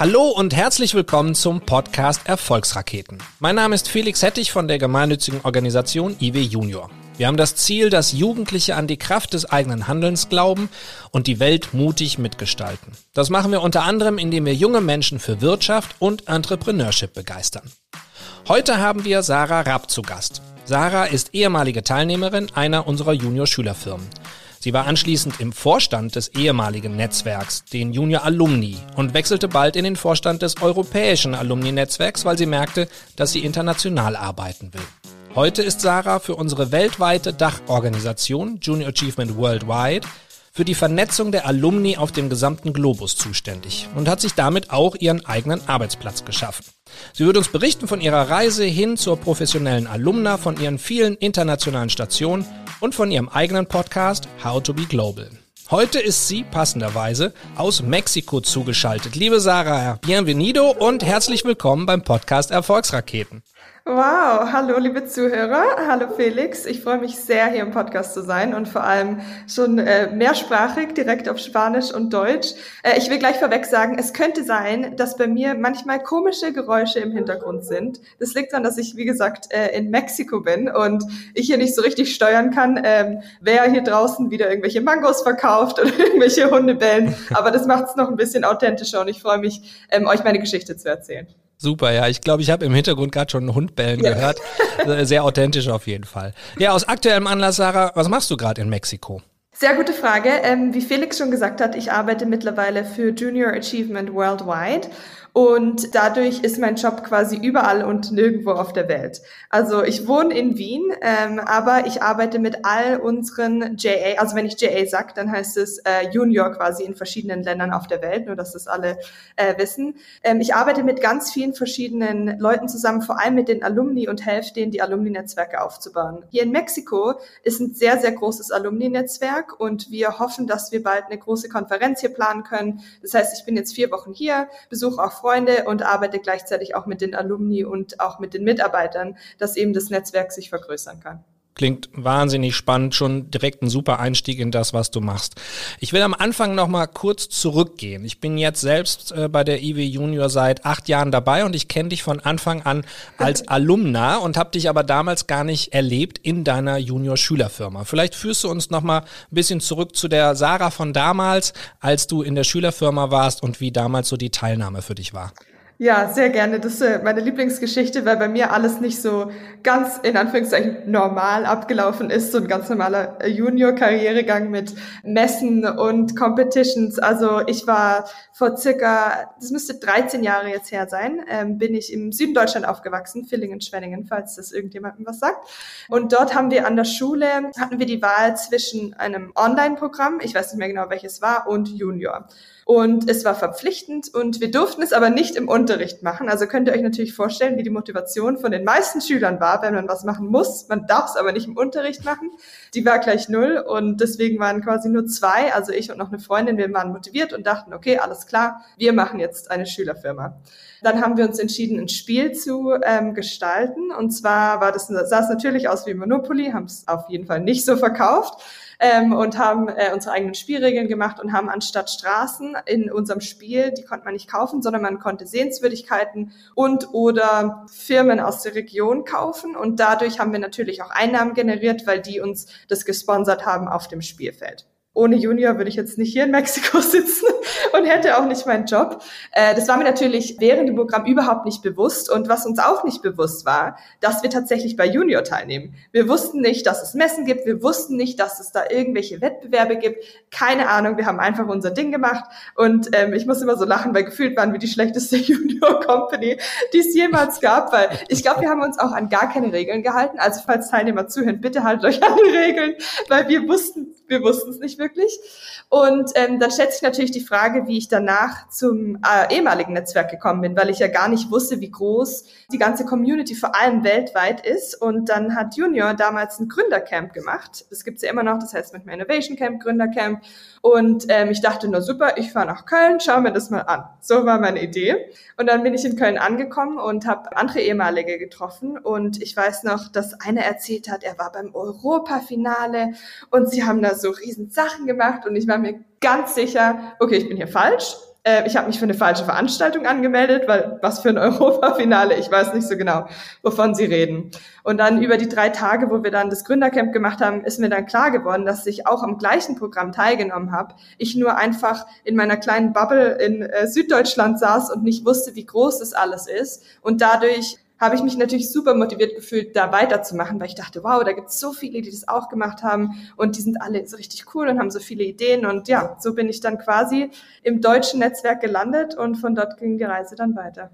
Hallo und herzlich willkommen zum Podcast Erfolgsraketen. Mein Name ist Felix Hettich von der gemeinnützigen Organisation IW Junior. Wir haben das Ziel, dass Jugendliche an die Kraft des eigenen Handelns glauben und die Welt mutig mitgestalten. Das machen wir unter anderem, indem wir junge Menschen für Wirtschaft und Entrepreneurship begeistern. Heute haben wir Sarah Rapp zu Gast. Sarah ist ehemalige Teilnehmerin einer unserer Junior-Schülerfirmen. Sie war anschließend im Vorstand des ehemaligen Netzwerks, den Junior Alumni, und wechselte bald in den Vorstand des europäischen Alumni-Netzwerks, weil sie merkte, dass sie international arbeiten will. Heute ist Sarah für unsere weltweite Dachorganisation Junior Achievement Worldwide für die Vernetzung der Alumni auf dem gesamten Globus zuständig und hat sich damit auch ihren eigenen Arbeitsplatz geschaffen. Sie wird uns berichten von ihrer Reise hin zur professionellen Alumna, von ihren vielen internationalen Stationen und von ihrem eigenen Podcast How to Be Global. Heute ist sie passenderweise aus Mexiko zugeschaltet. Liebe Sarah, bienvenido und herzlich willkommen beim Podcast Erfolgsraketen. Wow, hallo liebe Zuhörer, hallo Felix. Ich freue mich sehr, hier im Podcast zu sein und vor allem schon äh, mehrsprachig, direkt auf Spanisch und Deutsch. Äh, ich will gleich vorweg sagen, es könnte sein, dass bei mir manchmal komische Geräusche im Hintergrund sind. Das liegt daran, dass ich, wie gesagt, äh, in Mexiko bin und ich hier nicht so richtig steuern kann, ähm, wer hier draußen wieder irgendwelche Mangos verkauft oder irgendwelche Hunde bellen. Aber das macht es noch ein bisschen authentischer und ich freue mich, ähm, euch meine Geschichte zu erzählen. Super, ja. Ich glaube, ich habe im Hintergrund gerade schon einen Hund bellen ja. gehört. Äh, sehr authentisch auf jeden Fall. Ja, aus aktuellem Anlass, Sarah, was machst du gerade in Mexiko? Sehr gute Frage. Ähm, wie Felix schon gesagt hat, ich arbeite mittlerweile für Junior Achievement Worldwide und dadurch ist mein Job quasi überall und nirgendwo auf der Welt. Also ich wohne in Wien, ähm, aber ich arbeite mit all unseren JA, also wenn ich JA sage, dann heißt es äh, Junior quasi in verschiedenen Ländern auf der Welt, nur dass das alle äh, wissen. Ähm, ich arbeite mit ganz vielen verschiedenen Leuten zusammen, vor allem mit den Alumni und helfe denen, die Alumni-Netzwerke aufzubauen. Hier in Mexiko ist ein sehr, sehr großes Alumni-Netzwerk und wir hoffen, dass wir bald eine große Konferenz hier planen können. Das heißt, ich bin jetzt vier Wochen hier, besuche auch Freunde und arbeite gleichzeitig auch mit den Alumni und auch mit den Mitarbeitern, dass eben das Netzwerk sich vergrößern kann. Klingt wahnsinnig spannend, schon direkt ein super Einstieg in das, was du machst. Ich will am Anfang noch mal kurz zurückgehen. Ich bin jetzt selbst äh, bei der IW Junior seit acht Jahren dabei und ich kenne dich von Anfang an als Alumna und habe dich aber damals gar nicht erlebt in deiner Junior-Schülerfirma. Vielleicht führst du uns noch mal ein bisschen zurück zu der Sarah von damals, als du in der Schülerfirma warst und wie damals so die Teilnahme für dich war. Ja, sehr gerne. Das ist äh, meine Lieblingsgeschichte, weil bei mir alles nicht so ganz in Anführungszeichen normal abgelaufen ist. So ein ganz normaler äh, Junior-Karrieregang mit Messen und Competitions. Also ich war vor circa, das müsste 13 Jahre jetzt her sein, ähm, bin ich im Süden Deutschland aufgewachsen, Villingen-Schwenningen, falls das irgendjemandem was sagt. Und dort haben wir an der Schule, hatten wir die Wahl zwischen einem Online-Programm, ich weiß nicht mehr genau welches war, und Junior. Und es war verpflichtend und wir durften es aber nicht im Unterricht machen. Also könnt ihr euch natürlich vorstellen, wie die Motivation von den meisten Schülern war, wenn man was machen muss. Man darf es aber nicht im Unterricht machen. Die war gleich null und deswegen waren quasi nur zwei, also ich und noch eine Freundin, wir waren motiviert und dachten, okay, alles klar, wir machen jetzt eine Schülerfirma. Dann haben wir uns entschieden, ein Spiel zu ähm, gestalten. Und zwar war das, sah es natürlich aus wie Monopoly, haben es auf jeden Fall nicht so verkauft ähm, und haben äh, unsere eigenen Spielregeln gemacht und haben anstatt Straßen in unserem Spiel, die konnte man nicht kaufen, sondern man konnte Sehenswürdigkeiten und oder Firmen aus der Region kaufen. Und dadurch haben wir natürlich auch Einnahmen generiert, weil die uns das gesponsert haben auf dem Spielfeld ohne Junior würde ich jetzt nicht hier in Mexiko sitzen und hätte auch nicht meinen Job. Äh, das war mir natürlich während dem Programm überhaupt nicht bewusst. Und was uns auch nicht bewusst war, dass wir tatsächlich bei Junior teilnehmen. Wir wussten nicht, dass es Messen gibt. Wir wussten nicht, dass es da irgendwelche Wettbewerbe gibt. Keine Ahnung. Wir haben einfach unser Ding gemacht. Und ähm, ich muss immer so lachen, weil gefühlt waren wir die schlechteste Junior Company, die es jemals gab. Weil ich glaube, wir haben uns auch an gar keine Regeln gehalten. Also falls Teilnehmer zuhören, bitte haltet euch an die Regeln, weil wir wussten, wir wussten es nicht wirklich. Und ähm, dann stellt sich natürlich die Frage, wie ich danach zum äh, ehemaligen Netzwerk gekommen bin, weil ich ja gar nicht wusste, wie groß die ganze Community vor allem weltweit ist. Und dann hat Junior damals ein Gründercamp gemacht. Das gibt's ja immer noch, das heißt manchmal Innovation Camp, Gründercamp. Und ähm, ich dachte nur, super, ich fahre nach Köln, schau mir das mal an. So war meine Idee. Und dann bin ich in Köln angekommen und habe andere ehemalige getroffen. Und ich weiß noch, dass einer erzählt hat, er war beim Europafinale und sie haben da so riesen Sachen gemacht. Und ich war mir ganz sicher, okay, ich bin hier falsch. äh, ich habe mich für eine falsche Veranstaltung angemeldet, weil was für ein Europafinale, ich weiß nicht so genau, wovon sie reden. Und dann über die drei Tage, wo wir dann das Gründercamp gemacht haben, ist mir dann klar geworden, dass ich auch am gleichen Programm teilgenommen habe. Ich nur einfach in meiner kleinen Bubble in äh, Süddeutschland saß und nicht wusste, wie groß das alles ist. Und dadurch habe ich mich natürlich super motiviert gefühlt, da weiterzumachen, weil ich dachte, wow, da gibt es so viele, die das auch gemacht haben und die sind alle so richtig cool und haben so viele Ideen. Und ja, so bin ich dann quasi im deutschen Netzwerk gelandet und von dort ging die Reise dann weiter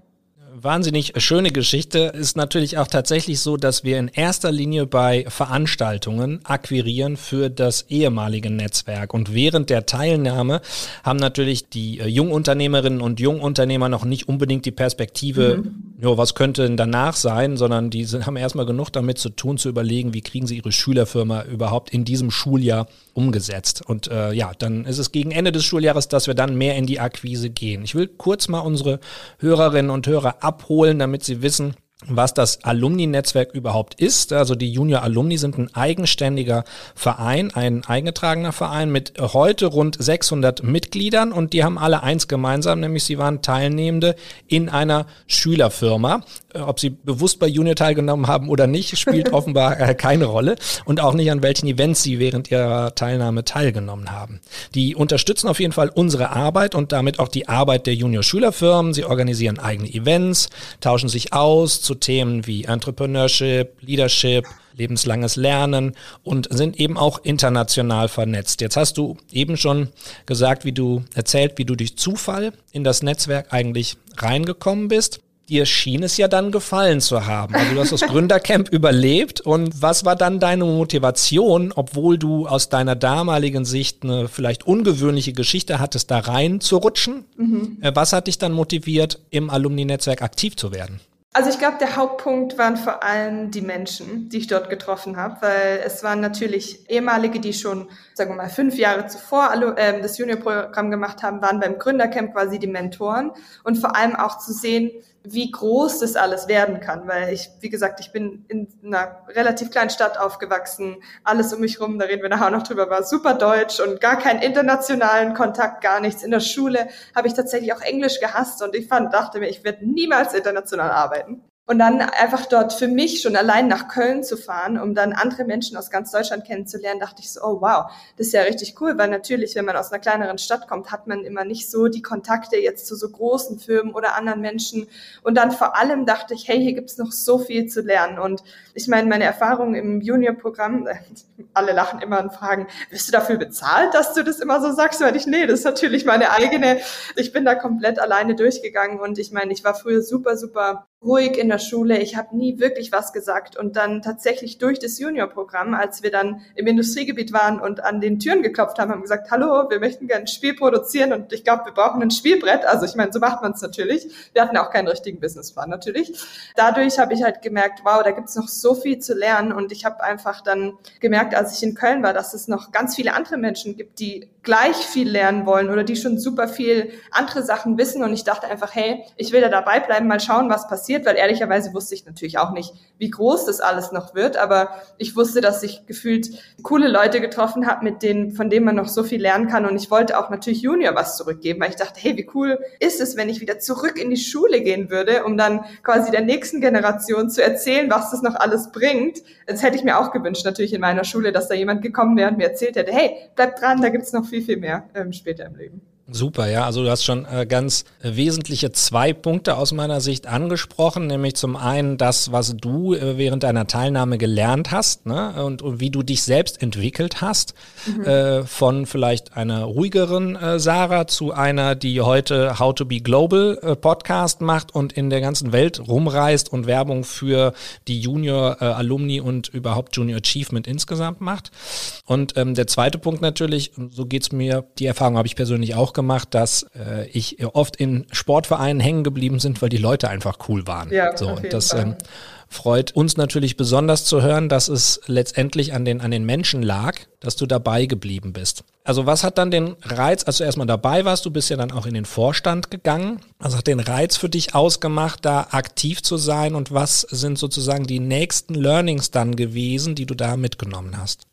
wahnsinnig schöne Geschichte. Ist natürlich auch tatsächlich so, dass wir in erster Linie bei Veranstaltungen akquirieren für das ehemalige Netzwerk. Und während der Teilnahme haben natürlich die äh, Jungunternehmerinnen und Jungunternehmer noch nicht unbedingt die Perspektive, mhm. Jo, was könnte denn danach sein, sondern die sind, haben erstmal genug damit zu tun, zu überlegen, wie kriegen sie ihre Schülerfirma überhaupt in diesem Schuljahr umgesetzt. Und äh, ja, dann ist es gegen Ende des Schuljahres, dass wir dann mehr in die Akquise gehen. Ich will kurz mal unsere Hörerinnen und Hörer abholen, damit sie wissen, was das Alumni-Netzwerk überhaupt ist. Also die Junior Alumni sind ein eigenständiger Verein, ein eingetragener Verein mit heute rund 600 Mitgliedern und die haben alle eins gemeinsam, nämlich sie waren Teilnehmende in einer Schülerfirma. Äh, ob sie bewusst bei Junior teilgenommen haben oder nicht, spielt offenbar äh, keine Rolle und auch nicht an welchen Events sie während ihrer Teilnahme teilgenommen haben. Die unterstützen auf jeden Fall unsere Arbeit und damit auch die Arbeit der Junior-Schülerfirmen. Sie organisieren eigene Events, tauschen sich aus zu Themen wie Entrepreneurship, Leadership, lebenslanges Lernen und sind eben auch international vernetzt. Jetzt hast du eben schon gesagt, wie du erzählt, wie du durch Zufall in das Netzwerk eigentlich reingekommen bist dir schien es ja dann gefallen zu haben. Also du hast das Gründercamp überlebt und was war dann deine Motivation, obwohl du aus deiner damaligen Sicht eine vielleicht ungewöhnliche Geschichte hattest, da rein zu rutschen? Mhm. Äh, was hat dich dann motiviert, im Alumni-Netzwerk aktiv zu werden? Also ich glaube, der Hauptpunkt waren vor allem die Menschen, die ich dort getroffen habe, weil es waren natürlich ehemalige, die schon, sagen wir mal, fünf Jahre zuvor äh, das Junior-Programm gemacht haben, waren beim Gründercamp quasi die Mentoren. Und vor allem auch zu sehen, wie groß das alles werden kann, weil ich, wie gesagt, ich bin in einer relativ kleinen Stadt aufgewachsen, alles um mich rum, da reden wir nachher noch drüber, war super deutsch und gar keinen internationalen Kontakt, gar nichts. In der Schule habe ich tatsächlich auch Englisch gehasst und ich fand, dachte mir, ich werde niemals international arbeiten. Und dann einfach dort für mich schon allein nach Köln zu fahren, um dann andere Menschen aus ganz Deutschland kennenzulernen, dachte ich so, oh wow, das ist ja richtig cool, weil natürlich, wenn man aus einer kleineren Stadt kommt, hat man immer nicht so die Kontakte jetzt zu so großen Firmen oder anderen Menschen. Und dann vor allem dachte ich, hey, hier gibt's noch so viel zu lernen. Und ich meine, meine Erfahrungen im Junior-Programm, alle lachen immer und fragen, wirst du dafür bezahlt, dass du das immer so sagst? Weil ich, nee, das ist natürlich meine eigene, ich bin da komplett alleine durchgegangen und ich meine, ich war früher super, super ruhig in der Schule. Ich habe nie wirklich was gesagt. Und dann tatsächlich durch das Junior-Programm, als wir dann im Industriegebiet waren und an den Türen geklopft haben, haben gesagt, hallo, wir möchten gerne ein Spiel produzieren und ich glaube, wir brauchen ein Spielbrett. Also ich meine, so macht man es natürlich. Wir hatten auch keinen richtigen Businessplan natürlich. Dadurch habe ich halt gemerkt, wow, da gibt's noch so viel zu lernen. Und ich habe einfach dann gemerkt, als ich in Köln war, dass es noch ganz viele andere Menschen gibt, die gleich viel lernen wollen oder die schon super viel andere Sachen wissen. Und ich dachte einfach, hey, ich will da dabei bleiben, mal schauen, was passiert, weil ehrlicherweise wusste ich natürlich auch nicht, wie groß das alles noch wird. Aber ich wusste, dass ich gefühlt coole Leute getroffen habe, mit denen, von denen man noch so viel lernen kann. Und ich wollte auch natürlich Junior was zurückgeben, weil ich dachte, hey, wie cool ist es, wenn ich wieder zurück in die Schule gehen würde, um dann quasi der nächsten Generation zu erzählen, was das noch alles bringt. Das hätte ich mir auch gewünscht, natürlich in meiner Schule, dass da jemand gekommen wäre und mir erzählt hätte, hey, bleib dran, da gibt's noch viel viel, viel mehr ähm, später im Leben. Super, ja. Also du hast schon äh, ganz äh, wesentliche zwei Punkte aus meiner Sicht angesprochen, nämlich zum einen das, was du äh, während deiner Teilnahme gelernt hast ne? und, und wie du dich selbst entwickelt hast, mhm. äh, von vielleicht einer ruhigeren äh, Sarah zu einer, die heute How to Be Global äh, Podcast macht und in der ganzen Welt rumreist und Werbung für die Junior Alumni und überhaupt Junior Achievement insgesamt macht. Und ähm, der zweite Punkt natürlich, so geht's mir, die Erfahrung habe ich persönlich auch gemacht, dass äh, ich oft in Sportvereinen hängen geblieben sind, weil die Leute einfach cool waren. Ja, so, und das ähm, freut uns natürlich besonders zu hören, dass es letztendlich an den, an den Menschen lag, dass du dabei geblieben bist. Also was hat dann den Reiz, als du erstmal dabei warst, du bist ja dann auch in den Vorstand gegangen, was hat den Reiz für dich ausgemacht, da aktiv zu sein und was sind sozusagen die nächsten Learnings dann gewesen, die du da mitgenommen hast?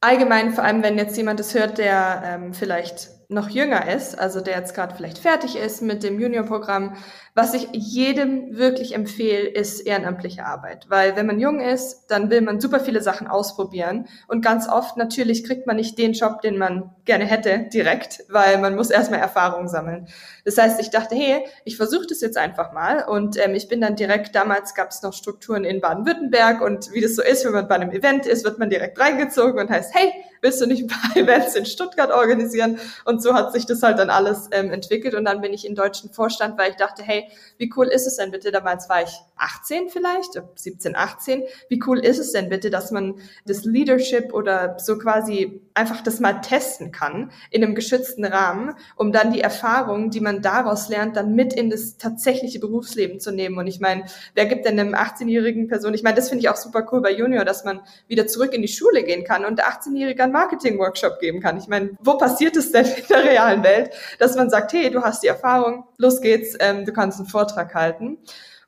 Allgemein, vor allem wenn jetzt jemand das hört, der ähm, vielleicht noch jünger ist, also der jetzt gerade vielleicht fertig ist mit dem Juniorprogramm, was ich jedem wirklich empfehle, ist ehrenamtliche Arbeit. Weil wenn man jung ist, dann will man super viele Sachen ausprobieren. Und ganz oft natürlich kriegt man nicht den Job, den man gerne hätte, direkt, weil man muss erstmal Erfahrung sammeln. Das heißt, ich dachte, hey, ich versuche das jetzt einfach mal. Und ähm, ich bin dann direkt, damals gab es noch Strukturen in Baden-Württemberg und wie das so ist, wenn man bei einem Event ist, wird man direkt reingezogen und heißt, hey, willst du nicht ein paar Events in Stuttgart organisieren? Und so hat sich das halt dann alles ähm, entwickelt. Und dann bin ich in deutschen Vorstand, weil ich dachte, hey, wie cool ist es denn bitte? Damals war ich 18 vielleicht, 17, 18. Wie cool ist es denn bitte, dass man das Leadership oder so quasi einfach das mal testen kann in einem geschützten Rahmen, um dann die Erfahrungen, die man daraus lernt, dann mit in das tatsächliche Berufsleben zu nehmen. Und ich meine, wer gibt denn einem 18-jährigen Person, ich meine, das finde ich auch super cool bei Junior, dass man wieder zurück in die Schule gehen kann und der 18-Jährige einen Marketing-Workshop geben kann. Ich meine, wo passiert es denn in der realen Welt, dass man sagt, hey, du hast die Erfahrung, los geht's, ähm, du kannst einen Vortrag halten.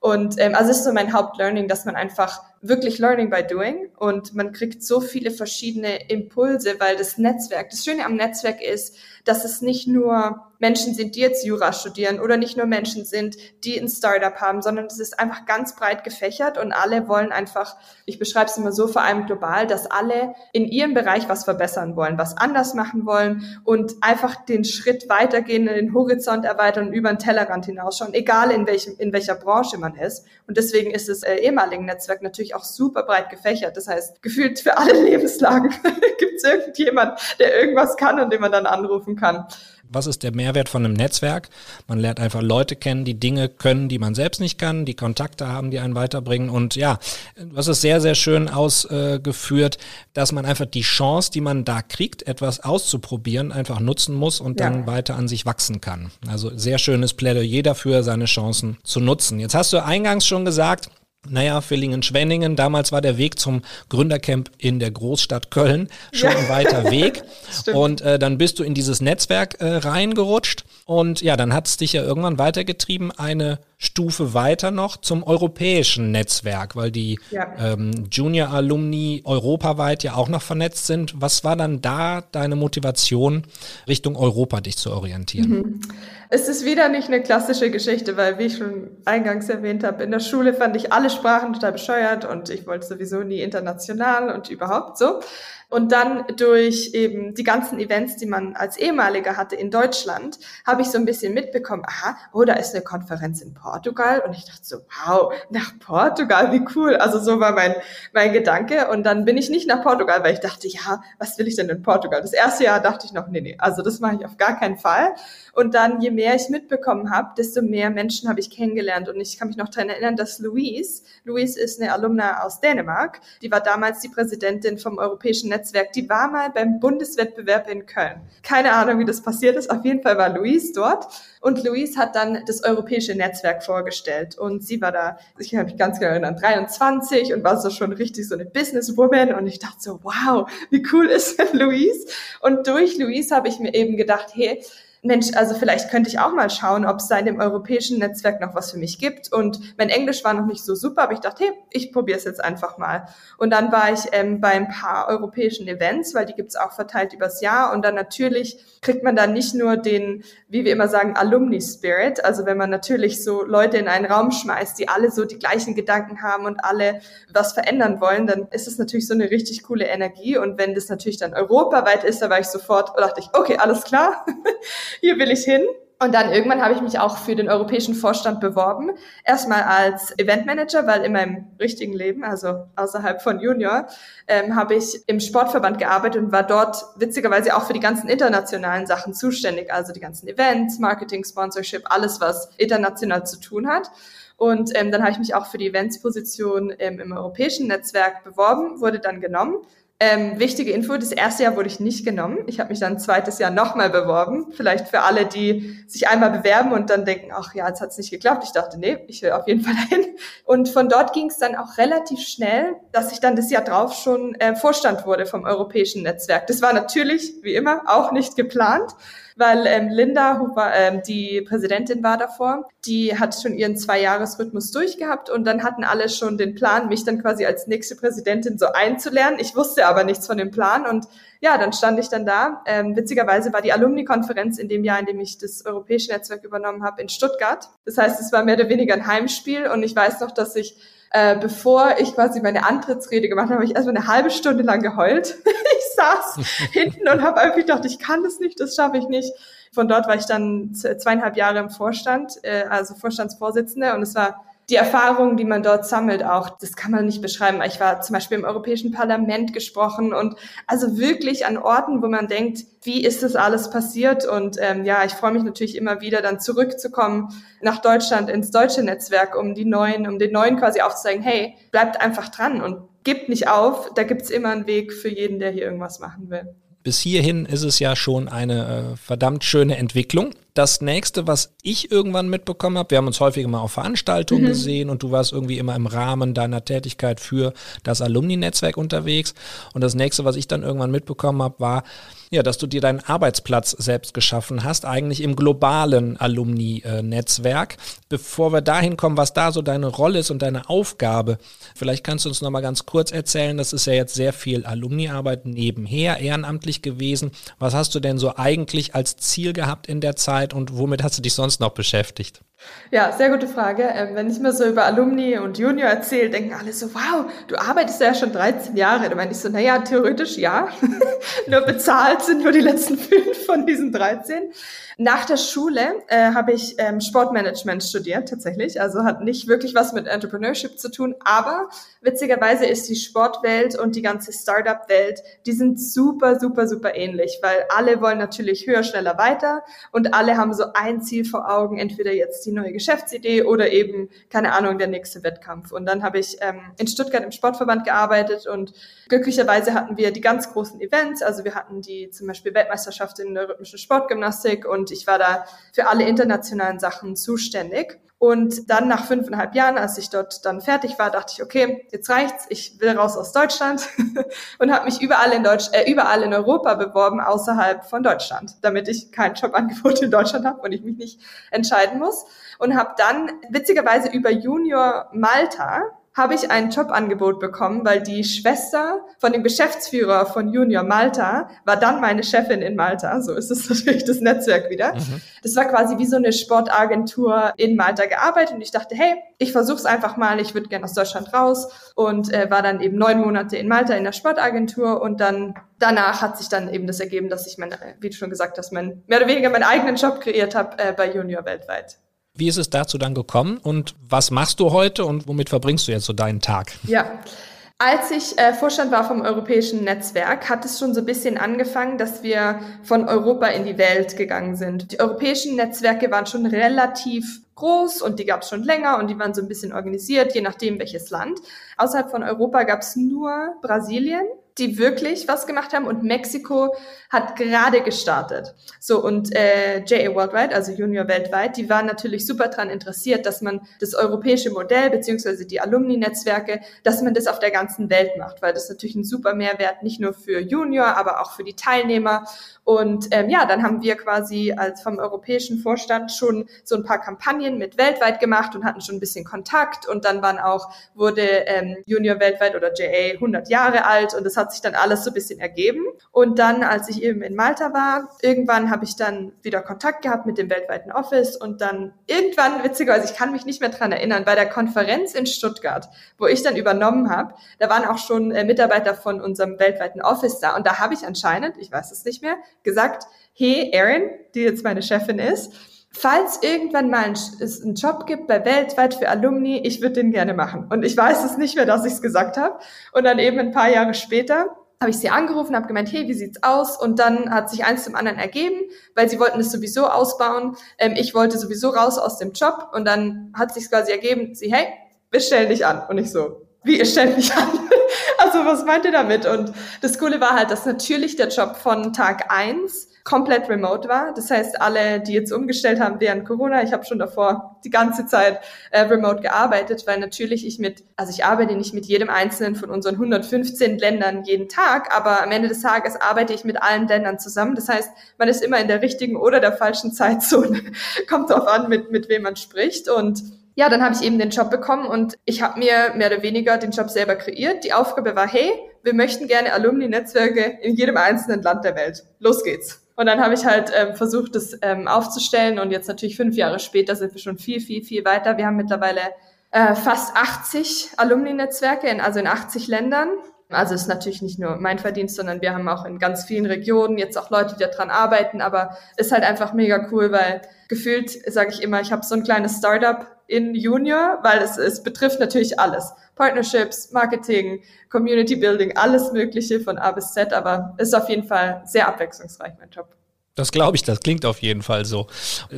Und ähm, also ist so mein Hauptlearning, dass man einfach wirklich Learning by Doing und man kriegt so viele verschiedene Impulse, weil das Netzwerk, das Schöne am Netzwerk ist, dass es nicht nur Menschen sind, die jetzt Jura studieren oder nicht nur Menschen sind, die ein Startup haben, sondern es ist einfach ganz breit gefächert und alle wollen einfach, ich beschreibe es immer so, vor allem global, dass alle in ihrem Bereich was verbessern wollen, was anders machen wollen und einfach den Schritt weitergehen, den Horizont erweitern und über den Tellerrand hinausschauen, egal in welchem, in welcher Branche man ist. Und deswegen ist das äh, ehemalige Netzwerk natürlich auch super breit gefächert. Das heißt, gefühlt für alle Lebenslagen gibt es irgendjemand, der irgendwas kann und den man dann anrufen kann was ist der Mehrwert von einem Netzwerk? Man lernt einfach Leute kennen, die Dinge können, die man selbst nicht kann, die Kontakte haben, die einen weiterbringen. Und ja, was ist sehr, sehr schön ausgeführt, dass man einfach die Chance, die man da kriegt, etwas auszuprobieren, einfach nutzen muss und ja. dann weiter an sich wachsen kann. Also sehr schönes Plädoyer dafür, seine Chancen zu nutzen. Jetzt hast du eingangs schon gesagt, naja, Villingen-Schwenningen, damals war der Weg zum Gründercamp in der Großstadt Köln schon ja. ein weiter Weg. und äh, dann bist du in dieses Netzwerk äh, reingerutscht und ja, dann hat es dich ja irgendwann weitergetrieben, eine Stufe weiter noch zum europäischen Netzwerk, weil die ja. ähm, Junior-Alumni europaweit ja auch noch vernetzt sind. Was war dann da deine Motivation, Richtung Europa dich zu orientieren? Mhm. Es ist wieder nicht eine klassische Geschichte, weil, wie ich schon eingangs erwähnt habe, in der Schule fand ich alle Sprachen total bescheuert und ich wollte sowieso nie international und überhaupt so. Und dann durch eben die ganzen Events, die man als ehemaliger hatte in Deutschland, habe ich so ein bisschen mitbekommen, aha, oh, da ist eine Konferenz in Portugal. Und ich dachte so, wow, nach Portugal, wie cool. Also so war mein, mein Gedanke. Und dann bin ich nicht nach Portugal, weil ich dachte, ja, was will ich denn in Portugal? Das erste Jahr dachte ich noch, nee, nee, also das mache ich auf gar keinen Fall. Und dann, je mehr ich mitbekommen habe, desto mehr Menschen habe ich kennengelernt. Und ich kann mich noch daran erinnern, dass Louise, Louise ist eine Alumna aus Dänemark, die war damals die Präsidentin vom Europäischen Netzwerk, die war mal beim Bundeswettbewerb in Köln. Keine Ahnung, wie das passiert ist. Auf jeden Fall war Louise dort. Und Louise hat dann das europäische Netzwerk vorgestellt. Und sie war da, ich kann mich ganz genau erinnern, 23 und war so schon richtig so eine Businesswoman. Und ich dachte so, wow, wie cool ist denn Louise? Und durch Louise habe ich mir eben gedacht, hey, Mensch, also vielleicht könnte ich auch mal schauen, ob es da in dem europäischen Netzwerk noch was für mich gibt. Und mein Englisch war noch nicht so super, aber ich dachte, hey, ich probiere es jetzt einfach mal. Und dann war ich ähm, bei ein paar europäischen Events, weil die gibt's auch verteilt übers Jahr. Und dann natürlich kriegt man da nicht nur den, wie wir immer sagen, Alumni-Spirit. Also wenn man natürlich so Leute in einen Raum schmeißt, die alle so die gleichen Gedanken haben und alle was verändern wollen, dann ist es natürlich so eine richtig coole Energie. Und wenn das natürlich dann europaweit ist, da war ich sofort, dachte ich, okay, alles klar. hier will ich hin. Und dann irgendwann habe ich mich auch für den europäischen Vorstand beworben. Erstmal als Eventmanager, weil in meinem richtigen Leben, also außerhalb von Junior, ähm, habe ich im Sportverband gearbeitet und war dort witzigerweise auch für die ganzen internationalen Sachen zuständig. Also die ganzen Events, Marketing, Sponsorship, alles, was international zu tun hat. Und ähm, dann habe ich mich auch für die Eventsposition ähm, im europäischen Netzwerk beworben, wurde dann genommen ähm, wichtige Info, das erste Jahr wurde ich nicht genommen. Ich habe mich dann zweites Jahr nochmal beworben. Vielleicht für alle, die sich einmal bewerben und dann denken, ach ja, jetzt hat es nicht geklappt. Ich dachte, nee, ich will auf jeden Fall dahin. Und von dort ging es dann auch relativ schnell, dass ich dann das Jahr drauf schon äh, Vorstand wurde vom europäischen Netzwerk. Das war natürlich, wie immer, auch nicht geplant. Weil ähm, Linda, Hooper, ähm, die Präsidentin war davor, die hat schon ihren Zwei-Jahres-Rhythmus durchgehabt und dann hatten alle schon den Plan, mich dann quasi als nächste Präsidentin so einzulernen. Ich wusste aber nichts von dem Plan und ja, dann stand ich dann da. Ähm, witzigerweise war die Alumni-Konferenz in dem Jahr, in dem ich das europäische Netzwerk übernommen habe, in Stuttgart. Das heißt, es war mehr oder weniger ein Heimspiel und ich weiß noch, dass ich äh, bevor ich quasi meine Antrittsrede gemacht habe, habe ich erstmal eine halbe Stunde lang geheult. saß hinten und habe einfach gedacht, ich kann das nicht, das schaffe ich nicht. Von dort war ich dann zweieinhalb Jahre im Vorstand, äh, also Vorstandsvorsitzende und es war die Erfahrungen, die man dort sammelt, auch, das kann man nicht beschreiben. Ich war zum Beispiel im Europäischen Parlament gesprochen und also wirklich an Orten, wo man denkt, wie ist das alles passiert? Und ähm, ja, ich freue mich natürlich immer wieder, dann zurückzukommen nach Deutschland ins deutsche Netzwerk, um die neuen, um den neuen quasi aufzuzeigen, hey, bleibt einfach dran und gibt nicht auf. Da gibt's immer einen Weg für jeden, der hier irgendwas machen will bis hierhin ist es ja schon eine äh, verdammt schöne Entwicklung. Das nächste, was ich irgendwann mitbekommen habe, wir haben uns häufiger mal auf Veranstaltungen mhm. gesehen und du warst irgendwie immer im Rahmen deiner Tätigkeit für das Alumni-Netzwerk unterwegs. Und das nächste, was ich dann irgendwann mitbekommen habe, war, ja, dass du dir deinen Arbeitsplatz selbst geschaffen hast, eigentlich im globalen Alumni-Netzwerk. Bevor wir dahin kommen, was da so deine Rolle ist und deine Aufgabe, vielleicht kannst du uns nochmal ganz kurz erzählen, das ist ja jetzt sehr viel Alumni-Arbeit nebenher, ehrenamtlich gewesen. Was hast du denn so eigentlich als Ziel gehabt in der Zeit und womit hast du dich sonst noch beschäftigt? Ja, sehr gute Frage. Ähm, wenn ich mir so über Alumni und Junior erzähle, denken alle so, wow, du arbeitest ja schon 13 Jahre. Da meine ich so, naja, theoretisch ja. nur bezahlt sind nur die letzten fünf von diesen 13. Nach der Schule äh, habe ich ähm, Sportmanagement studiert tatsächlich, also hat nicht wirklich was mit Entrepreneurship zu tun, aber witzigerweise ist die Sportwelt und die ganze Startup-Welt, die sind super, super, super ähnlich, weil alle wollen natürlich höher, schneller, weiter und alle haben so ein Ziel vor Augen, entweder jetzt die neue Geschäftsidee oder eben, keine Ahnung, der nächste Wettkampf. Und dann habe ich ähm, in Stuttgart im Sportverband gearbeitet und glücklicherweise hatten wir die ganz großen Events, also wir hatten die zum Beispiel Weltmeisterschaft in der rhythmischen Sportgymnastik und ich war da für alle internationalen Sachen zuständig. Und dann nach fünfeinhalb Jahren, als ich dort dann fertig war, dachte ich, okay, jetzt reicht's, ich will raus aus Deutschland und habe mich überall in Deutsch, äh, überall in Europa beworben außerhalb von Deutschland, damit ich kein Jobangebot in Deutschland habe und ich mich nicht entscheiden muss. Und habe dann witzigerweise über Junior Malta habe ich ein Jobangebot bekommen, weil die Schwester von dem Geschäftsführer von Junior Malta war dann meine Chefin in Malta. So ist es natürlich das Netzwerk wieder. Mhm. Das war quasi wie so eine Sportagentur in Malta gearbeitet und ich dachte, hey, ich versuch's einfach mal, ich würde gerne aus Deutschland raus und äh, war dann eben neun Monate in Malta in der Sportagentur und dann danach hat sich dann eben das ergeben, dass ich mein, wie du schon gesagt hast, mein, mehr oder weniger meinen eigenen Job kreiert habe äh, bei Junior weltweit. Wie ist es dazu dann gekommen und was machst du heute und womit verbringst du jetzt so deinen Tag? Ja. Als ich äh, Vorstand war vom europäischen Netzwerk, hat es schon so ein bisschen angefangen, dass wir von Europa in die Welt gegangen sind. Die europäischen Netzwerke waren schon relativ groß und die gab es schon länger und die waren so ein bisschen organisiert, je nachdem welches Land. Außerhalb von Europa gab es nur Brasilien die wirklich was gemacht haben und Mexiko hat gerade gestartet. So und äh, JA Worldwide, also Junior weltweit, die waren natürlich super dran interessiert, dass man das europäische Modell beziehungsweise die Alumni-Netzwerke, dass man das auf der ganzen Welt macht, weil das natürlich ein super Mehrwert nicht nur für Junior, aber auch für die Teilnehmer. Und ähm, ja, dann haben wir quasi als vom europäischen Vorstand schon so ein paar Kampagnen mit weltweit gemacht und hatten schon ein bisschen Kontakt und dann waren auch wurde ähm, Junior weltweit oder JA 100 Jahre alt und das hat sich dann alles so ein bisschen ergeben. Und dann, als ich eben in Malta war, irgendwann habe ich dann wieder Kontakt gehabt mit dem weltweiten Office und dann irgendwann, witzigerweise, ich kann mich nicht mehr dran erinnern, bei der Konferenz in Stuttgart, wo ich dann übernommen habe, da waren auch schon äh, Mitarbeiter von unserem weltweiten Office da und da habe ich anscheinend, ich weiß es nicht mehr, gesagt, hey Erin, die jetzt meine Chefin ist, falls irgendwann mal ein, es einen Job gibt bei weltweit für Alumni, ich würde den gerne machen. Und ich weiß es nicht mehr, dass ich es gesagt habe. Und dann eben ein paar Jahre später habe ich sie angerufen, habe gemeint, hey, wie sieht's aus? Und dann hat sich eins zum anderen ergeben, weil sie wollten es sowieso ausbauen. Ähm, ich wollte sowieso raus aus dem Job und dann hat sich quasi ergeben, sie, hey, wir stellen dich an. Und ich so, wie, ihr stellt mich an? also was meint ihr damit? Und das Coole war halt, dass natürlich der Job von Tag eins komplett remote war. Das heißt, alle, die jetzt umgestellt haben während Corona, ich habe schon davor die ganze Zeit äh, remote gearbeitet, weil natürlich ich mit, also ich arbeite nicht mit jedem einzelnen von unseren 115 Ländern jeden Tag, aber am Ende des Tages arbeite ich mit allen Ländern zusammen. Das heißt, man ist immer in der richtigen oder der falschen Zeitzone. Kommt drauf an, mit, mit wem man spricht. Und ja, dann habe ich eben den Job bekommen und ich habe mir mehr oder weniger den Job selber kreiert. Die Aufgabe war, hey, wir möchten gerne Alumni-Netzwerke in jedem einzelnen Land der Welt. Los geht's. Und dann habe ich halt ähm, versucht, das ähm, aufzustellen und jetzt natürlich fünf Jahre später sind wir schon viel, viel, viel weiter. Wir haben mittlerweile äh, fast 80 Alumni-Netzwerke, in, also in 80 Ländern. Also ist natürlich nicht nur mein Verdienst, sondern wir haben auch in ganz vielen Regionen jetzt auch Leute, die daran arbeiten. Aber ist halt einfach mega cool, weil gefühlt sage ich immer, ich habe so ein kleines Startup in Junior, weil es, es betrifft natürlich alles. Partnerships, Marketing, Community Building, alles Mögliche von A bis Z. Aber ist auf jeden Fall sehr abwechslungsreich, mein Job. Das glaube ich, das klingt auf jeden Fall so.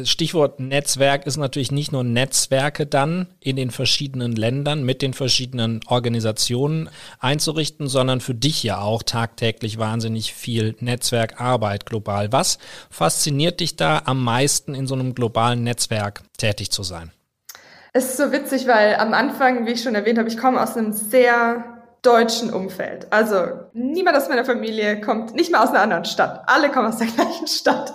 Stichwort Netzwerk ist natürlich nicht nur Netzwerke dann in den verschiedenen Ländern mit den verschiedenen Organisationen einzurichten, sondern für dich ja auch tagtäglich wahnsinnig viel Netzwerkarbeit global. Was fasziniert dich da am meisten in so einem globalen Netzwerk tätig zu sein? Es ist so witzig, weil am Anfang, wie ich schon erwähnt habe, ich komme aus einem sehr deutschen Umfeld. Also niemand aus meiner Familie kommt nicht mal aus einer anderen Stadt. Alle kommen aus der gleichen Stadt.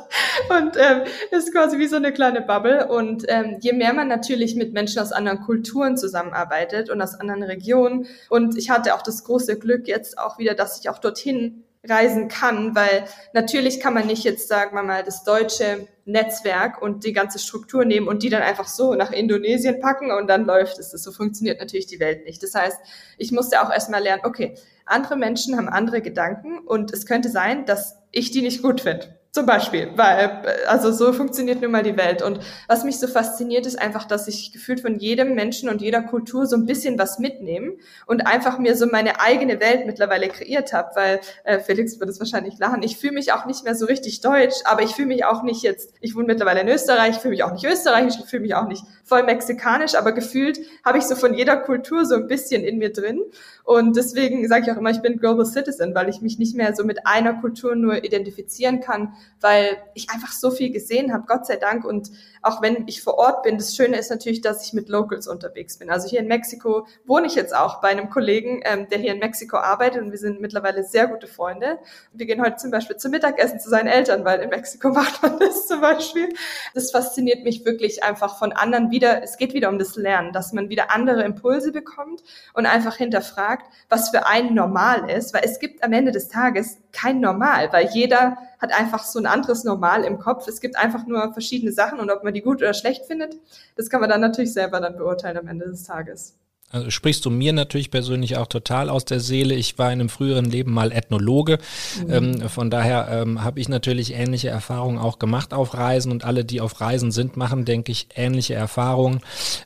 Und ähm, ist quasi wie so eine kleine Bubble. Und ähm, je mehr man natürlich mit Menschen aus anderen Kulturen zusammenarbeitet und aus anderen Regionen. Und ich hatte auch das große Glück jetzt auch wieder, dass ich auch dorthin reisen kann, weil natürlich kann man nicht jetzt, sagen wir mal, das deutsche Netzwerk und die ganze Struktur nehmen und die dann einfach so nach Indonesien packen und dann läuft es. So funktioniert natürlich die Welt nicht. Das heißt, ich musste auch erstmal lernen, okay, andere Menschen haben andere Gedanken und es könnte sein, dass ich die nicht gut finde. Zum Beispiel, weil, also so funktioniert nun mal die Welt. Und was mich so fasziniert, ist einfach, dass ich gefühlt von jedem Menschen und jeder Kultur so ein bisschen was mitnehme und einfach mir so meine eigene Welt mittlerweile kreiert habe, weil äh, Felix wird es wahrscheinlich lachen. Ich fühle mich auch nicht mehr so richtig deutsch, aber ich fühle mich auch nicht jetzt, ich wohne mittlerweile in Österreich, ich fühle mich auch nicht österreichisch, ich fühle mich auch nicht voll mexikanisch, aber gefühlt habe ich so von jeder Kultur so ein bisschen in mir drin. Und deswegen sage ich auch immer, ich bin Global Citizen, weil ich mich nicht mehr so mit einer Kultur nur identifizieren kann, weil ich einfach so viel gesehen habe, Gott sei Dank. Und auch wenn ich vor Ort bin, das Schöne ist natürlich, dass ich mit Locals unterwegs bin. Also hier in Mexiko wohne ich jetzt auch bei einem Kollegen, ähm, der hier in Mexiko arbeitet und wir sind mittlerweile sehr gute Freunde. Wir gehen heute zum Beispiel zum Mittagessen zu seinen Eltern, weil in Mexiko macht man das zum Beispiel. Das fasziniert mich wirklich einfach von anderen wieder. Es geht wieder um das Lernen, dass man wieder andere Impulse bekommt und einfach hinterfragt, was für einen normal ist, weil es gibt am Ende des Tages kein Normal, weil jeder hat einfach so ein anderes Normal im Kopf. Es gibt einfach nur verschiedene Sachen und ob man die gut oder schlecht findet, das kann man dann natürlich selber dann beurteilen am Ende des Tages. Also sprichst du mir natürlich persönlich auch total aus der Seele. Ich war in einem früheren Leben mal Ethnologe. Mhm. Ähm, von daher ähm, habe ich natürlich ähnliche Erfahrungen auch gemacht auf Reisen und alle, die auf Reisen sind, machen, denke ich, ähnliche Erfahrungen.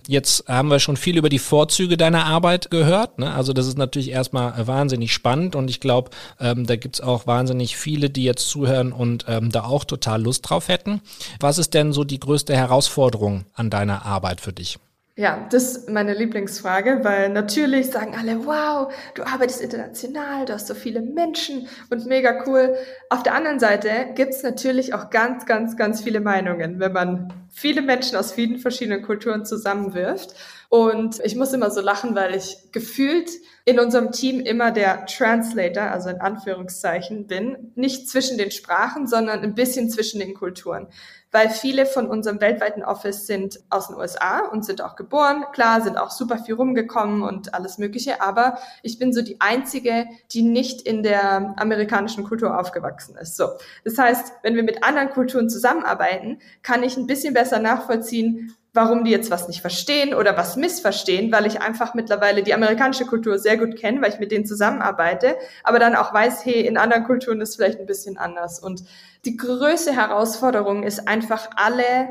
Jetzt haben wir schon viel über die Vorzüge deiner Arbeit gehört. Ne? Also das ist natürlich erstmal wahnsinnig spannend und ich glaube, ähm, da gibt's auch wahnsinnig viele, die jetzt zuhören und ähm, da auch total Lust drauf hätten. Was ist denn so die größte Herausforderung an deiner Arbeit für dich? Ja, das ist meine Lieblingsfrage, weil natürlich sagen alle, wow, du arbeitest international, du hast so viele Menschen und mega cool. Auf der anderen Seite gibt's natürlich auch ganz, ganz, ganz viele Meinungen, wenn man viele Menschen aus vielen verschiedenen Kulturen zusammenwirft. Und ich muss immer so lachen, weil ich gefühlt in unserem Team immer der Translator, also in Anführungszeichen bin, nicht zwischen den Sprachen, sondern ein bisschen zwischen den Kulturen weil viele von unserem weltweiten Office sind aus den USA und sind auch geboren. Klar, sind auch super viel rumgekommen und alles Mögliche, aber ich bin so die einzige, die nicht in der amerikanischen Kultur aufgewachsen ist. So. Das heißt, wenn wir mit anderen Kulturen zusammenarbeiten, kann ich ein bisschen besser nachvollziehen, warum die jetzt was nicht verstehen oder was missverstehen, weil ich einfach mittlerweile die amerikanische Kultur sehr gut kenne, weil ich mit denen zusammenarbeite, aber dann auch weiß, hey, in anderen Kulturen ist vielleicht ein bisschen anders. Und die größte Herausforderung ist einfach alle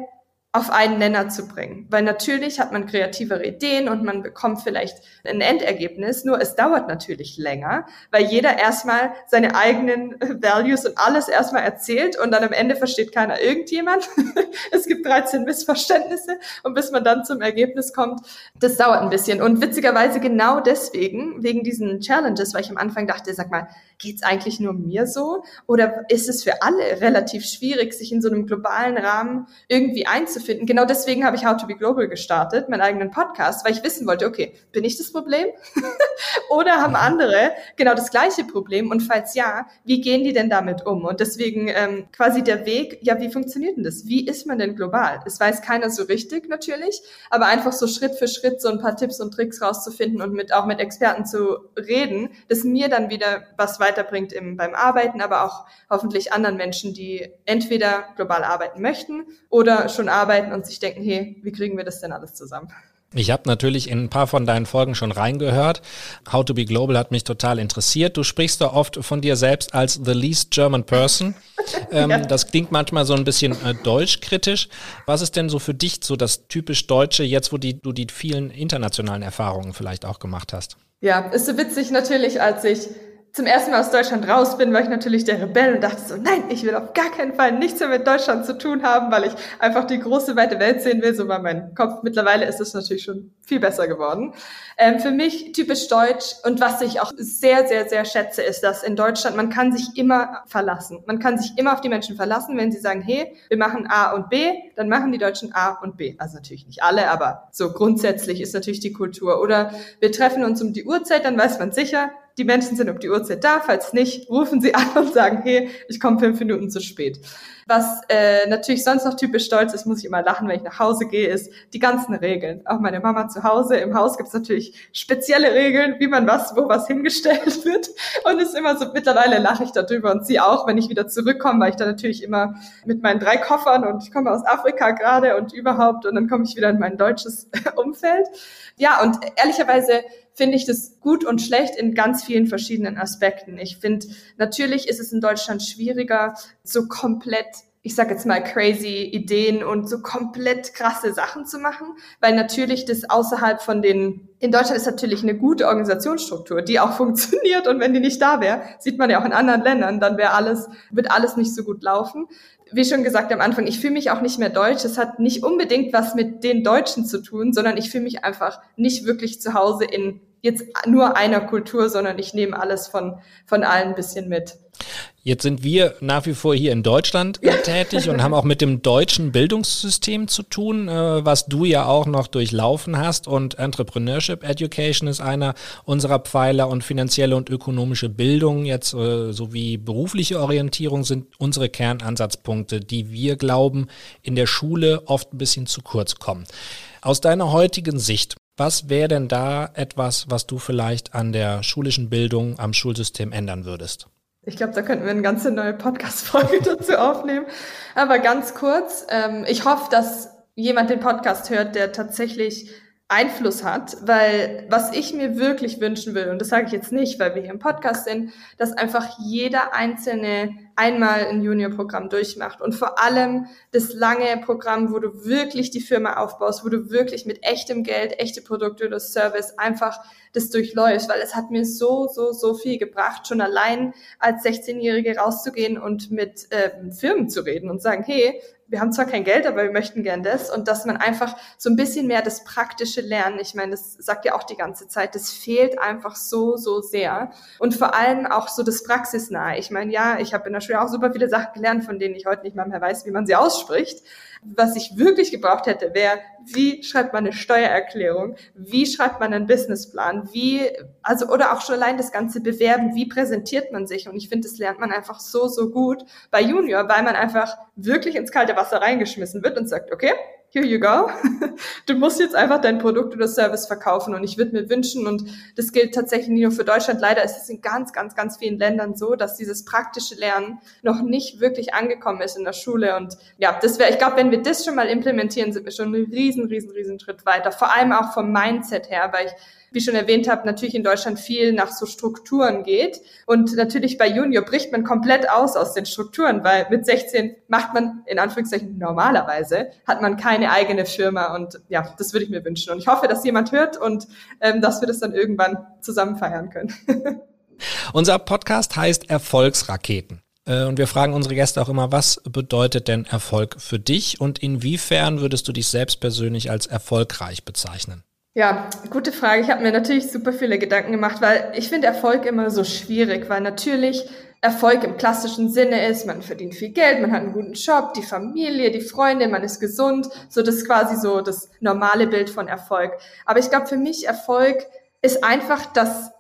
auf einen Nenner zu bringen. Weil natürlich hat man kreativere Ideen und man bekommt vielleicht ein Endergebnis, nur es dauert natürlich länger, weil jeder erstmal seine eigenen Values und alles erstmal erzählt und dann am Ende versteht keiner irgendjemand. es gibt 13 Missverständnisse und bis man dann zum Ergebnis kommt, das dauert ein bisschen. Und witzigerweise genau deswegen, wegen diesen Challenges, weil ich am Anfang dachte, sag mal, geht's eigentlich nur mir so? Oder ist es für alle relativ schwierig, sich in so einem globalen Rahmen irgendwie einzufinden? Genau deswegen habe ich How to Be Global gestartet, meinen eigenen Podcast, weil ich wissen wollte, okay, bin ich das Problem? Oder haben andere genau das gleiche Problem? Und falls ja, wie gehen die denn damit um? Und deswegen ähm, quasi der Weg, ja, wie funktioniert denn das? Wie ist man denn global? Es weiß keiner so richtig natürlich, aber einfach so Schritt für Schritt so ein paar Tipps und Tricks rauszufinden und mit auch mit Experten zu reden, das mir dann wieder was weiter weiterbringt im, beim Arbeiten, aber auch hoffentlich anderen Menschen, die entweder global arbeiten möchten oder schon arbeiten und sich denken, hey, wie kriegen wir das denn alles zusammen? Ich habe natürlich in ein paar von deinen Folgen schon reingehört. How to be Global hat mich total interessiert. Du sprichst da oft von dir selbst als the least German person. Ähm, ja. Das klingt manchmal so ein bisschen äh, deutschkritisch. Was ist denn so für dich so das typisch Deutsche, jetzt wo die, du die vielen internationalen Erfahrungen vielleicht auch gemacht hast? Ja, ist so witzig natürlich, als ich zum ersten Mal aus Deutschland raus bin, war ich natürlich der Rebell und dachte so, nein, ich will auf gar keinen Fall nichts mehr mit Deutschland zu tun haben, weil ich einfach die große, weite Welt sehen will. So war mein Kopf. Mittlerweile ist es natürlich schon viel besser geworden. Ähm, für mich typisch deutsch und was ich auch sehr, sehr, sehr schätze, ist, dass in Deutschland man kann sich immer verlassen. Man kann sich immer auf die Menschen verlassen, wenn sie sagen, hey, wir machen A und B, dann machen die Deutschen A und B. Also natürlich nicht alle, aber so grundsätzlich ist natürlich die Kultur. Oder wir treffen uns um die Uhrzeit, dann weiß man sicher, die Menschen sind um die Uhrzeit da. Falls nicht, rufen sie an und sagen, hey, ich komme fünf Minuten zu spät. Was äh, natürlich sonst noch typisch stolz ist, muss ich immer lachen, wenn ich nach Hause gehe, ist die ganzen Regeln. Auch meine Mama zu Hause. Im Haus gibt es natürlich spezielle Regeln, wie man was, wo was hingestellt wird. Und es ist immer so, mittlerweile lache ich darüber und sie auch, wenn ich wieder zurückkomme, weil ich da natürlich immer mit meinen drei Koffern und ich komme aus Afrika gerade und überhaupt und dann komme ich wieder in mein deutsches Umfeld. Ja, und ehrlicherweise finde ich das gut und schlecht in ganz vielen verschiedenen Aspekten. Ich finde, natürlich ist es in Deutschland schwieriger, so komplett ich sag jetzt mal crazy Ideen und so komplett krasse Sachen zu machen, weil natürlich das außerhalb von den in Deutschland ist natürlich eine gute Organisationsstruktur, die auch funktioniert und wenn die nicht da wäre, sieht man ja auch in anderen Ländern, dann wäre alles wird alles nicht so gut laufen. Wie schon gesagt am Anfang, ich fühle mich auch nicht mehr deutsch. Es hat nicht unbedingt was mit den Deutschen zu tun, sondern ich fühle mich einfach nicht wirklich zu Hause in jetzt nur einer Kultur, sondern ich nehme alles von, von allen ein bisschen mit. Jetzt sind wir nach wie vor hier in Deutschland tätig und haben auch mit dem deutschen Bildungssystem zu tun, äh, was du ja auch noch durchlaufen hast. Und Entrepreneurship Education ist einer unserer Pfeiler und finanzielle und ökonomische Bildung jetzt äh, sowie berufliche Orientierung sind unsere Kernansatzpunkte, die wir glauben in der Schule oft ein bisschen zu kurz kommen. Aus deiner heutigen Sicht, was wäre denn da etwas, was du vielleicht an der schulischen Bildung, am Schulsystem ändern würdest? Ich glaube, da könnten wir eine ganze neue Podcast-Folge dazu aufnehmen. Aber ganz kurz, ähm, ich hoffe, dass jemand den Podcast hört, der tatsächlich Einfluss hat, weil was ich mir wirklich wünschen will, und das sage ich jetzt nicht, weil wir hier im Podcast sind, dass einfach jeder einzelne einmal ein Junior-Programm durchmacht und vor allem das lange Programm, wo du wirklich die Firma aufbaust, wo du wirklich mit echtem Geld, echte Produkte oder Service einfach das durchläufst, weil es hat mir so, so, so viel gebracht, schon allein als 16-Jährige rauszugehen und mit äh, Firmen zu reden und sagen, hey, wir haben zwar kein Geld, aber wir möchten gern das. Und dass man einfach so ein bisschen mehr das praktische Lernen, ich meine, das sagt ja auch die ganze Zeit, das fehlt einfach so, so sehr. Und vor allem auch so das Praxisnahe. Ich meine, ja, ich habe in der Schule auch super viele Sachen gelernt, von denen ich heute nicht mal mehr weiß, wie man sie ausspricht, was ich wirklich gebraucht hätte, wäre, wie schreibt man eine Steuererklärung? Wie schreibt man einen Businessplan? Wie, also, oder auch schon allein das ganze Bewerben, wie präsentiert man sich? Und ich finde, das lernt man einfach so, so gut bei Junior, weil man einfach wirklich ins kalte Wasser reingeschmissen wird und sagt, okay, here you go. Du musst jetzt einfach dein Produkt oder Service verkaufen. Und ich würde mir wünschen, und das gilt tatsächlich nicht nur für Deutschland, leider ist es in ganz, ganz, ganz vielen Ländern so, dass dieses praktische Lernen noch nicht wirklich angekommen ist in der Schule. Und ja, das wäre, ich glaube, wenn wir das schon mal implementieren, sind wir schon einen riesen, riesen, riesen Schritt weiter. Vor allem auch vom Mindset her, weil ich wie schon erwähnt habe, natürlich in Deutschland viel nach so Strukturen geht. Und natürlich bei Junior bricht man komplett aus aus den Strukturen, weil mit 16 macht man in Anführungszeichen normalerweise, hat man keine eigene Firma und ja, das würde ich mir wünschen. Und ich hoffe, dass jemand hört und ähm, dass wir das dann irgendwann zusammen feiern können. Unser Podcast heißt Erfolgsraketen. Äh, und wir fragen unsere Gäste auch immer, was bedeutet denn Erfolg für dich und inwiefern würdest du dich selbst persönlich als erfolgreich bezeichnen? Ja, gute Frage. Ich habe mir natürlich super viele Gedanken gemacht, weil ich finde Erfolg immer so schwierig, weil natürlich Erfolg im klassischen Sinne ist, man verdient viel Geld, man hat einen guten Job, die Familie, die Freunde, man ist gesund. So das ist quasi so das normale Bild von Erfolg. Aber ich glaube, für mich Erfolg ist einfach das,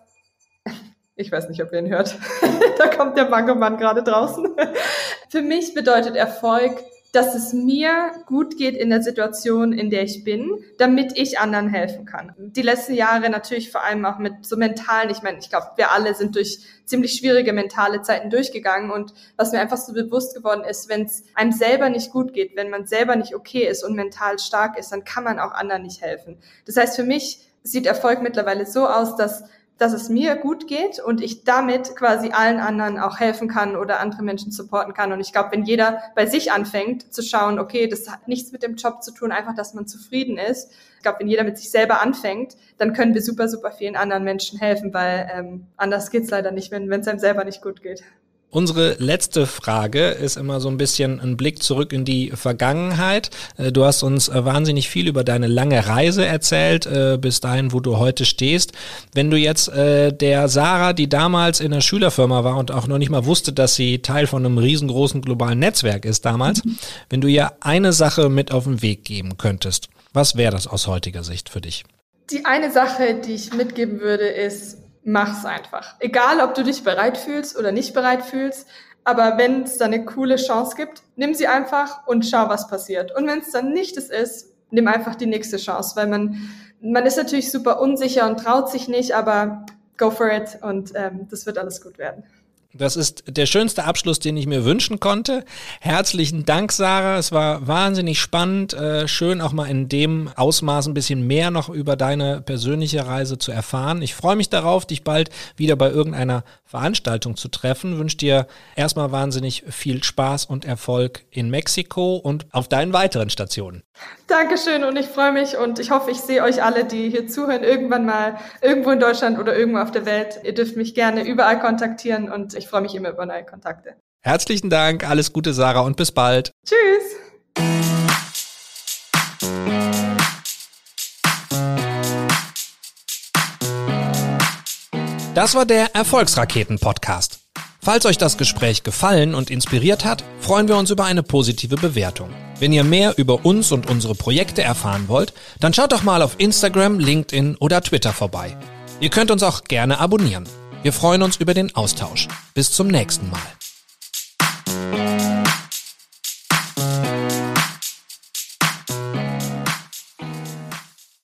ich weiß nicht, ob ihr ihn hört. da kommt der Mangomann gerade draußen. für mich bedeutet Erfolg, dass es mir gut geht in der Situation, in der ich bin, damit ich anderen helfen kann. Die letzten Jahre natürlich vor allem auch mit so mentalen, ich meine, ich glaube, wir alle sind durch ziemlich schwierige mentale Zeiten durchgegangen und was mir einfach so bewusst geworden ist, wenn es einem selber nicht gut geht, wenn man selber nicht okay ist und mental stark ist, dann kann man auch anderen nicht helfen. Das heißt, für mich sieht Erfolg mittlerweile so aus, dass dass es mir gut geht und ich damit quasi allen anderen auch helfen kann oder andere Menschen supporten kann. Und ich glaube, wenn jeder bei sich anfängt zu schauen, okay, das hat nichts mit dem Job zu tun, einfach, dass man zufrieden ist. Ich glaube, wenn jeder mit sich selber anfängt, dann können wir super, super vielen anderen Menschen helfen, weil ähm, anders geht's leider nicht, wenn es einem selber nicht gut geht. Unsere letzte Frage ist immer so ein bisschen ein Blick zurück in die Vergangenheit. Äh, du hast uns äh, wahnsinnig viel über deine lange Reise erzählt, äh, bis dahin, wo du heute stehst. Wenn du jetzt der Sarah, die damals in der Schülerfirma war und auch noch nicht mal wusste, dass sie Teil von einem riesengroßen globalen Netzwerk ist damals, mhm. wenn du ihr eine Sache mit auf den Weg geben könntest, was wäre das aus heutiger Sicht für dich? Die eine Sache, die ich mitgeben würde, ist, mach's einfach. Egal, ob du dich bereit fühlst oder nicht bereit fühlst, aber wenn es da eine coole Chance gibt, nimm sie einfach und schau, was passiert. Und wenn es dann nicht es ist, nimm einfach die nächste Chance, weil man, man ist natürlich super unsicher und traut sich nicht, aber go for it und ähm, das wird alles gut werden. Das ist der schönste Abschluss, den ich mir wünschen konnte. Herzlichen Dank, Sarah. Es war wahnsinnig spannend. Äh, schön auch mal in dem Ausmaß ein bisschen mehr noch über deine persönliche Reise zu erfahren. Ich freue mich darauf, dich bald wieder bei irgendeiner Veranstaltung zu treffen. Wünsche dir erstmal wahnsinnig viel Spaß und Erfolg in Mexiko und auf deinen weiteren Stationen. Dankeschön und ich freue mich und ich hoffe, ich sehe euch alle, die hier zuhören, irgendwann mal irgendwo in Deutschland oder irgendwo auf der Welt. Ihr dürft mich gerne überall kontaktieren und ich freue mich immer über neue Kontakte. Herzlichen Dank, alles Gute, Sarah, und bis bald. Tschüss. Das war der Erfolgsraketen-Podcast. Falls euch das Gespräch gefallen und inspiriert hat, freuen wir uns über eine positive Bewertung. Wenn ihr mehr über uns und unsere Projekte erfahren wollt, dann schaut doch mal auf Instagram, LinkedIn oder Twitter vorbei. Ihr könnt uns auch gerne abonnieren. Wir freuen uns über den Austausch. Bis zum nächsten Mal.